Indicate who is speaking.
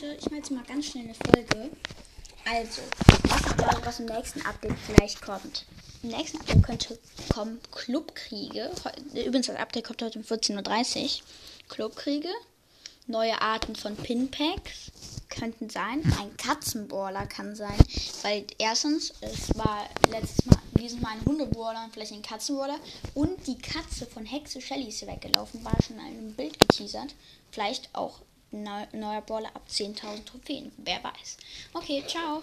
Speaker 1: Leute, ich mache jetzt mal ganz schnell eine Folge. Also, was was im nächsten Update vielleicht kommt. Im nächsten Update könnte kommen Clubkriege. Übrigens, das Update kommt heute um 14.30 Uhr. Clubkriege. Neue Arten von Pinpacks könnten sein. Ein Katzenbohrer kann sein. Weil erstens, es war letztes Mal, dieses Mal ein Hundebohrer und vielleicht ein Katzenbohrer. Und die Katze von Hexe Shelly ist weggelaufen. War schon in einem Bild geteasert. Vielleicht auch neuer Brawler ab 10.000 Trophäen. Wer weiß. Okay, ciao.